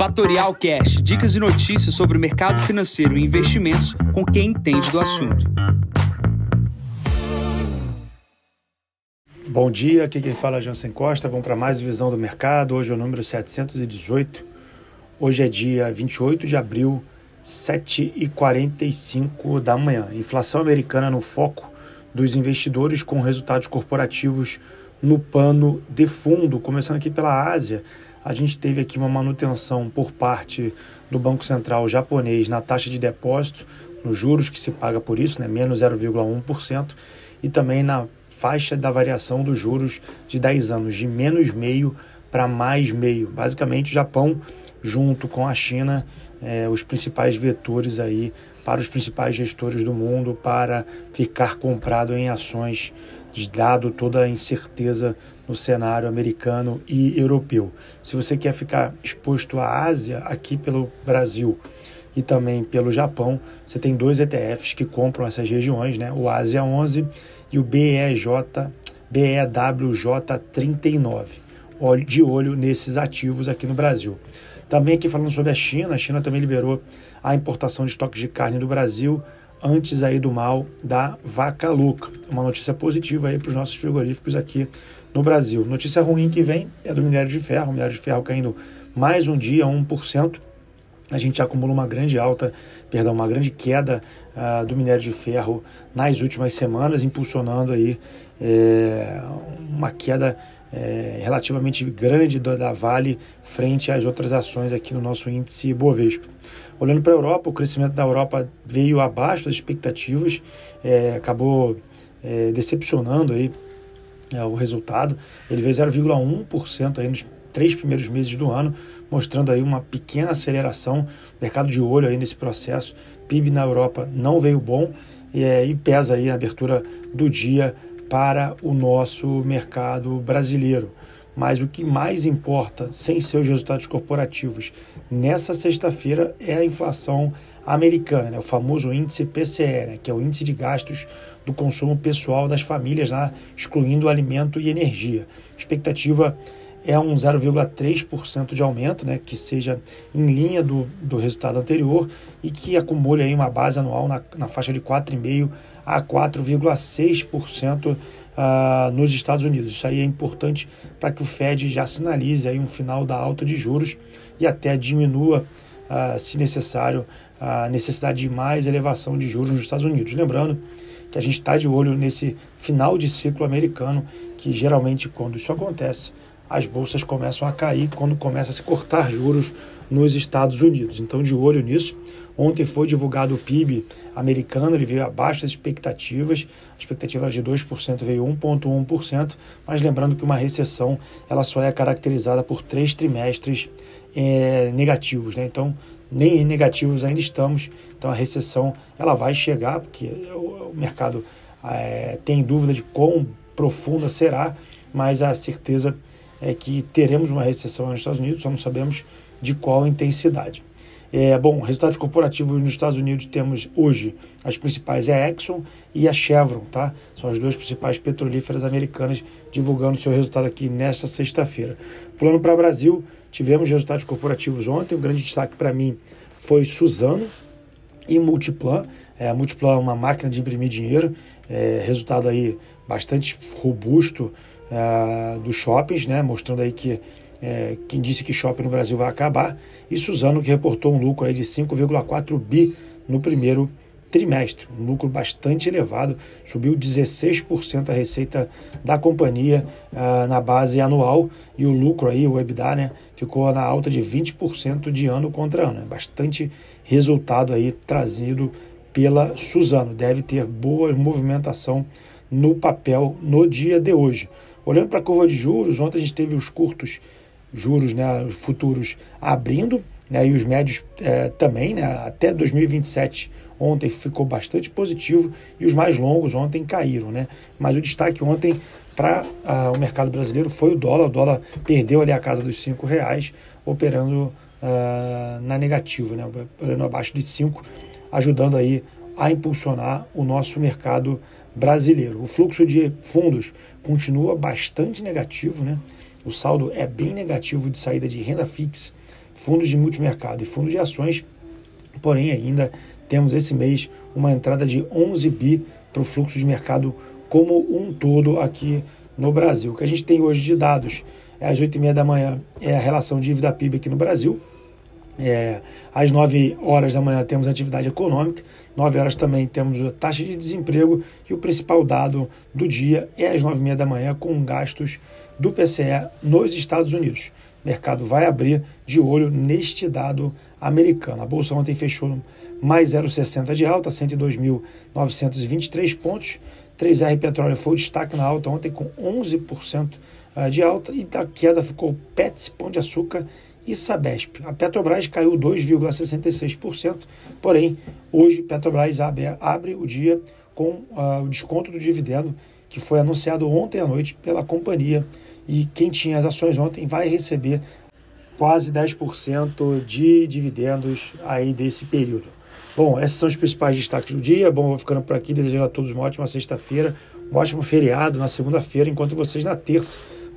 Fatorial Cash, dicas e notícias sobre o mercado financeiro e investimentos com quem entende do assunto. Bom dia, aqui quem fala é Jansen Costa. Vamos para mais visão do mercado. Hoje é o número 718. Hoje é dia 28 de abril, 7h45 da manhã. Inflação americana no foco dos investidores com resultados corporativos no pano de fundo. Começando aqui pela Ásia, a gente teve aqui uma manutenção por parte do Banco Central japonês na taxa de depósito, nos juros que se paga por isso, né, menos 0,1%, e também na faixa da variação dos juros de 10 anos, de menos meio para mais meio. Basicamente, o Japão, junto com a China, é, os principais vetores aí para os principais gestores do mundo para ficar comprado em ações dado toda a incerteza no cenário americano e europeu. Se você quer ficar exposto à Ásia, aqui pelo Brasil e também pelo Japão, você tem dois ETFs que compram essas regiões, né? o Ásia 11 e o BEJ, BEWJ39. Olhe de olho nesses ativos aqui no Brasil. Também aqui falando sobre a China, a China também liberou a importação de estoques de carne do Brasil antes aí do mal da vaca louca. Uma notícia positiva aí para os nossos frigoríficos aqui no Brasil. Notícia ruim que vem é do minério de ferro, o minério de ferro caindo mais um dia, 1%. A gente acumula uma grande alta, perdão, uma grande queda uh, do minério de ferro nas últimas semanas, impulsionando aí é, uma queda é, relativamente grande da Vale frente às outras ações aqui no nosso índice Bovespa. Olhando para a Europa, o crescimento da Europa veio abaixo das expectativas, é, acabou decepcionando aí o resultado. Ele veio 0,1% aí nos três primeiros meses do ano, mostrando aí uma pequena aceleração, mercado de olho aí nesse processo. PIB na Europa não veio bom e, é, e pesa aí a abertura do dia para o nosso mercado brasileiro. Mas o que mais importa, sem seus resultados corporativos, nessa sexta-feira é a inflação americana, né? o famoso índice PCE, né? que é o índice de gastos do consumo pessoal das famílias, né? excluindo alimento e energia. Expectativa é um 0,3% de aumento, né, que seja em linha do, do resultado anterior e que acumule aí uma base anual na, na faixa de 4,5% a 4,6% uh, nos Estados Unidos. Isso aí é importante para que o Fed já sinalize aí um final da alta de juros e até diminua, uh, se necessário, a necessidade de mais elevação de juros nos Estados Unidos. Lembrando que a gente está de olho nesse final de ciclo americano, que geralmente quando isso acontece, as bolsas começam a cair quando começa a se cortar juros nos Estados Unidos. Então, de olho nisso. Ontem foi divulgado o PIB americano, ele veio abaixo das expectativas. A expectativa era de 2%, veio 1,1%. Mas lembrando que uma recessão ela só é caracterizada por três trimestres é, negativos. Né? Então, nem negativos ainda estamos. Então, a recessão ela vai chegar, porque o, o mercado é, tem dúvida de quão profunda será, mas a certeza é que teremos uma recessão nos Estados Unidos, só não sabemos de qual intensidade. É, bom, resultados corporativos nos Estados Unidos temos hoje as principais é a Exxon e a Chevron, tá? São as duas principais petrolíferas americanas divulgando seu resultado aqui nesta sexta-feira. Plano para o Brasil, tivemos resultados corporativos ontem, um grande destaque para mim foi Suzano e Multiplan. É, a Multiplan é uma máquina de imprimir dinheiro, é, resultado aí bastante robusto é, dos shoppings, né? Mostrando aí que é, quem disse que shopping no Brasil vai acabar, e Suzano, que reportou um lucro aí de 5,4 bi no primeiro trimestre, um lucro bastante elevado, subiu 16% a receita da companhia uh, na base anual e o lucro aí, o EBITDA, né, ficou na alta de 20% de ano contra ano, é bastante resultado aí trazido pela Suzano, deve ter boa movimentação no papel no dia de hoje. Olhando para a curva de juros, ontem a gente teve os curtos juros né, futuros abrindo, né, e os médios é, também, né, até 2027 ontem ficou bastante positivo e os mais longos ontem caíram, né? Mas o destaque ontem para uh, o mercado brasileiro foi o dólar. O dólar perdeu ali a casa dos cinco reais, operando uh, na negativa, né? Operando abaixo de cinco, ajudando aí a impulsionar o nosso mercado brasileiro. O fluxo de fundos continua bastante negativo, né? O saldo é bem negativo de saída de renda fixa fundos de multimercado e fundos de ações. Porém, ainda temos esse mês uma entrada de 11 bi para o fluxo de mercado como um todo aqui no Brasil. O que a gente tem hoje de dados é às 8h30 da manhã é a relação dívida PIB aqui no Brasil. É, às 9 horas da manhã temos atividade econômica, 9 horas também temos a taxa de desemprego e o principal dado do dia é às 9 e meia da manhã com gastos do PCE nos Estados Unidos. O mercado vai abrir de olho neste dado americano. A bolsa ontem fechou mais 0,60 de alta, 102.923 pontos. 3R Petróleo foi o destaque na alta ontem com 11% ah, de alta e da queda ficou Pets, Pão de Açúcar e Sabesp. A Petrobras caiu 2,66%, porém, hoje Petrobras abre, abre o dia com uh, o desconto do dividendo que foi anunciado ontem à noite pela companhia e quem tinha as ações ontem vai receber quase 10% de dividendos aí desse período. Bom, esses são os principais destaques do dia. Bom, vou ficando por aqui, desejando a todos uma ótima sexta-feira, um ótimo feriado na segunda-feira, enquanto vocês na terça